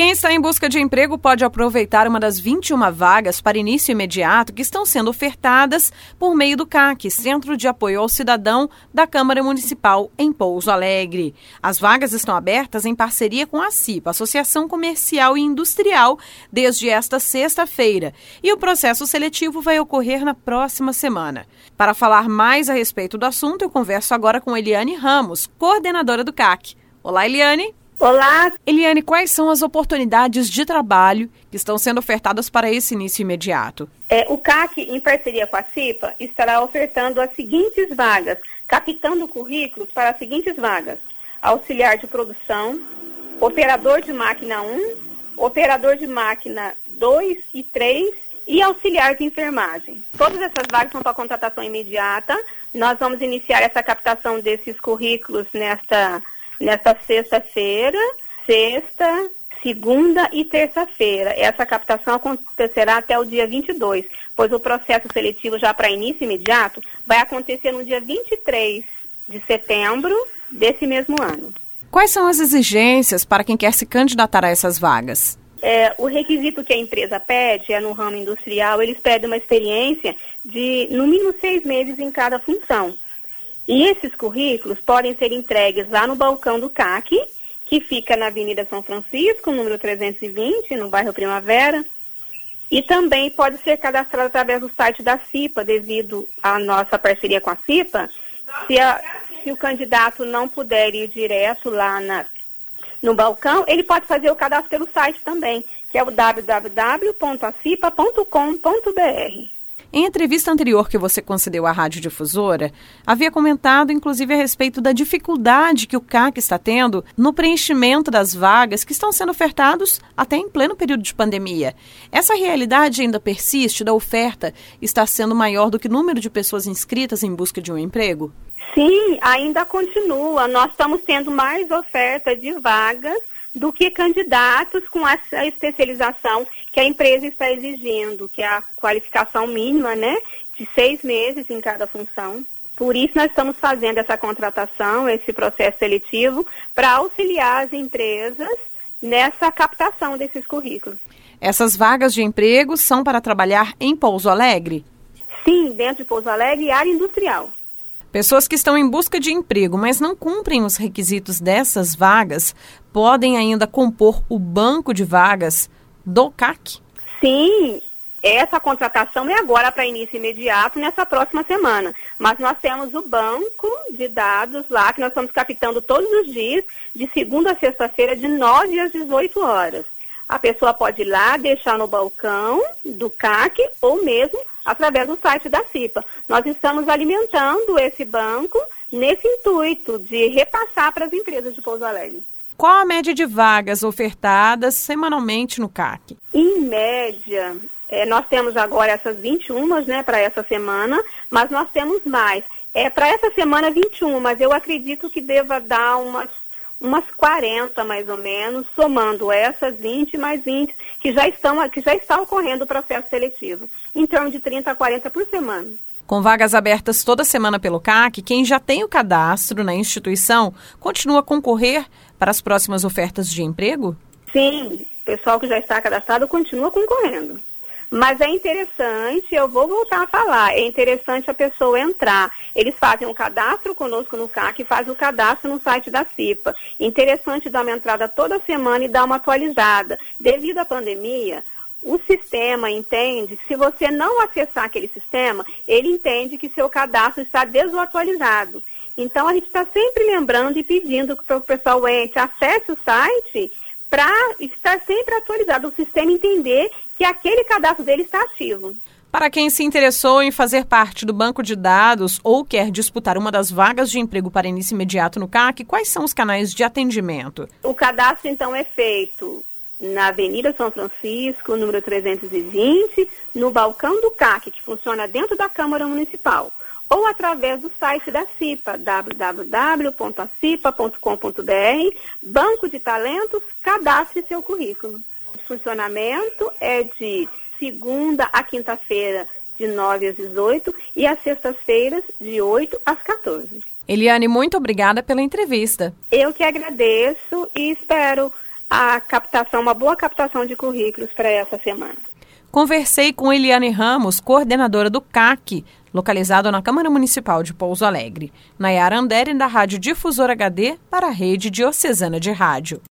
Quem está em busca de emprego pode aproveitar uma das 21 vagas para início imediato que estão sendo ofertadas por meio do CAC, Centro de Apoio ao Cidadão da Câmara Municipal em Pouso Alegre. As vagas estão abertas em parceria com a CIPA, Associação Comercial e Industrial, desde esta sexta-feira, e o processo seletivo vai ocorrer na próxima semana. Para falar mais a respeito do assunto, eu converso agora com Eliane Ramos, coordenadora do CAC. Olá, Eliane. Olá. Eliane, quais são as oportunidades de trabalho que estão sendo ofertadas para esse início imediato? É, o CAC, em parceria com a CIPA, estará ofertando as seguintes vagas, captando currículos para as seguintes vagas: auxiliar de produção, operador de máquina 1, operador de máquina 2 e 3 e auxiliar de enfermagem. Todas essas vagas são para contratação imediata. Nós vamos iniciar essa captação desses currículos nesta nesta sexta-feira, sexta, segunda e terça-feira. Essa captação acontecerá até o dia 22, pois o processo seletivo já para início imediato vai acontecer no dia 23 de setembro desse mesmo ano. Quais são as exigências para quem quer se candidatar a essas vagas? É, o requisito que a empresa pede é no ramo industrial, eles pedem uma experiência de no mínimo seis meses em cada função. E esses currículos podem ser entregues lá no balcão do CAC, que fica na Avenida São Francisco, número 320, no bairro Primavera. E também pode ser cadastrado através do site da CIPA, devido à nossa parceria com a CIPA. Se, a, se o candidato não puder ir direto lá na, no balcão, ele pode fazer o cadastro pelo site também, que é o www.acipa.com.br. Em entrevista anterior que você concedeu à Rádio Difusora, havia comentado inclusive a respeito da dificuldade que o CAC está tendo no preenchimento das vagas que estão sendo ofertados até em pleno período de pandemia. Essa realidade ainda persiste da oferta está sendo maior do que o número de pessoas inscritas em busca de um emprego? Sim, ainda continua. Nós estamos tendo mais oferta de vagas do que candidatos com essa especialização que a empresa está exigindo, que é a qualificação mínima, né, de seis meses em cada função. Por isso, nós estamos fazendo essa contratação, esse processo seletivo, para auxiliar as empresas nessa captação desses currículos. Essas vagas de emprego são para trabalhar em Pouso Alegre? Sim, dentro de Pouso Alegre e área industrial. Pessoas que estão em busca de emprego, mas não cumprem os requisitos dessas vagas, podem ainda compor o banco de vagas do CAC? Sim, essa contratação é agora para início imediato nessa próxima semana. Mas nós temos o banco de dados lá, que nós estamos captando todos os dias, de segunda a sexta-feira, de 9 às 18 horas. A pessoa pode ir lá, deixar no balcão do CAC ou mesmo através do site da CIPA. Nós estamos alimentando esse banco nesse intuito de repassar para as empresas de Pouso Alegre. Qual a média de vagas ofertadas semanalmente no CAC? Em média, é, nós temos agora essas 21 né, para essa semana, mas nós temos mais. É para essa semana 21, mas eu acredito que deva dar umas umas 40 mais ou menos, somando essas 20 mais 20 que já estão que já está ocorrendo o processo seletivo, em torno de 30 a 40 por semana. Com vagas abertas toda semana pelo CAC, quem já tem o cadastro na instituição continua a concorrer para as próximas ofertas de emprego? Sim, o pessoal que já está cadastrado continua concorrendo. Mas é interessante, eu vou voltar a falar, é interessante a pessoa entrar. Eles fazem um cadastro conosco no CAC e fazem o cadastro no site da CIPA. Interessante dar uma entrada toda semana e dar uma atualizada. Devido à pandemia, o sistema entende que se você não acessar aquele sistema, ele entende que seu cadastro está desatualizado. Então a gente está sempre lembrando e pedindo que o pessoal entre, acesse o site para estar sempre atualizado, o sistema entender que aquele cadastro dele está ativo. Para quem se interessou em fazer parte do banco de dados ou quer disputar uma das vagas de emprego para início imediato no CAC, quais são os canais de atendimento? O cadastro, então, é feito na Avenida São Francisco, número 320, no balcão do CAC, que funciona dentro da Câmara Municipal ou através do site da CIPA, www.acipa.com.br, Banco de Talentos, cadastre seu currículo. O funcionamento é de segunda a quinta-feira, de 9 às 18 e às sextas-feiras, de 8 às 14. Eliane, muito obrigada pela entrevista. Eu que agradeço e espero a captação, uma boa captação de currículos para essa semana. Conversei com Eliane Ramos, coordenadora do CAC, localizado na Câmara Municipal de Pouso Alegre. Nayara Andere, da Rádio Difusor HD, para a Rede Diocesana de Rádio.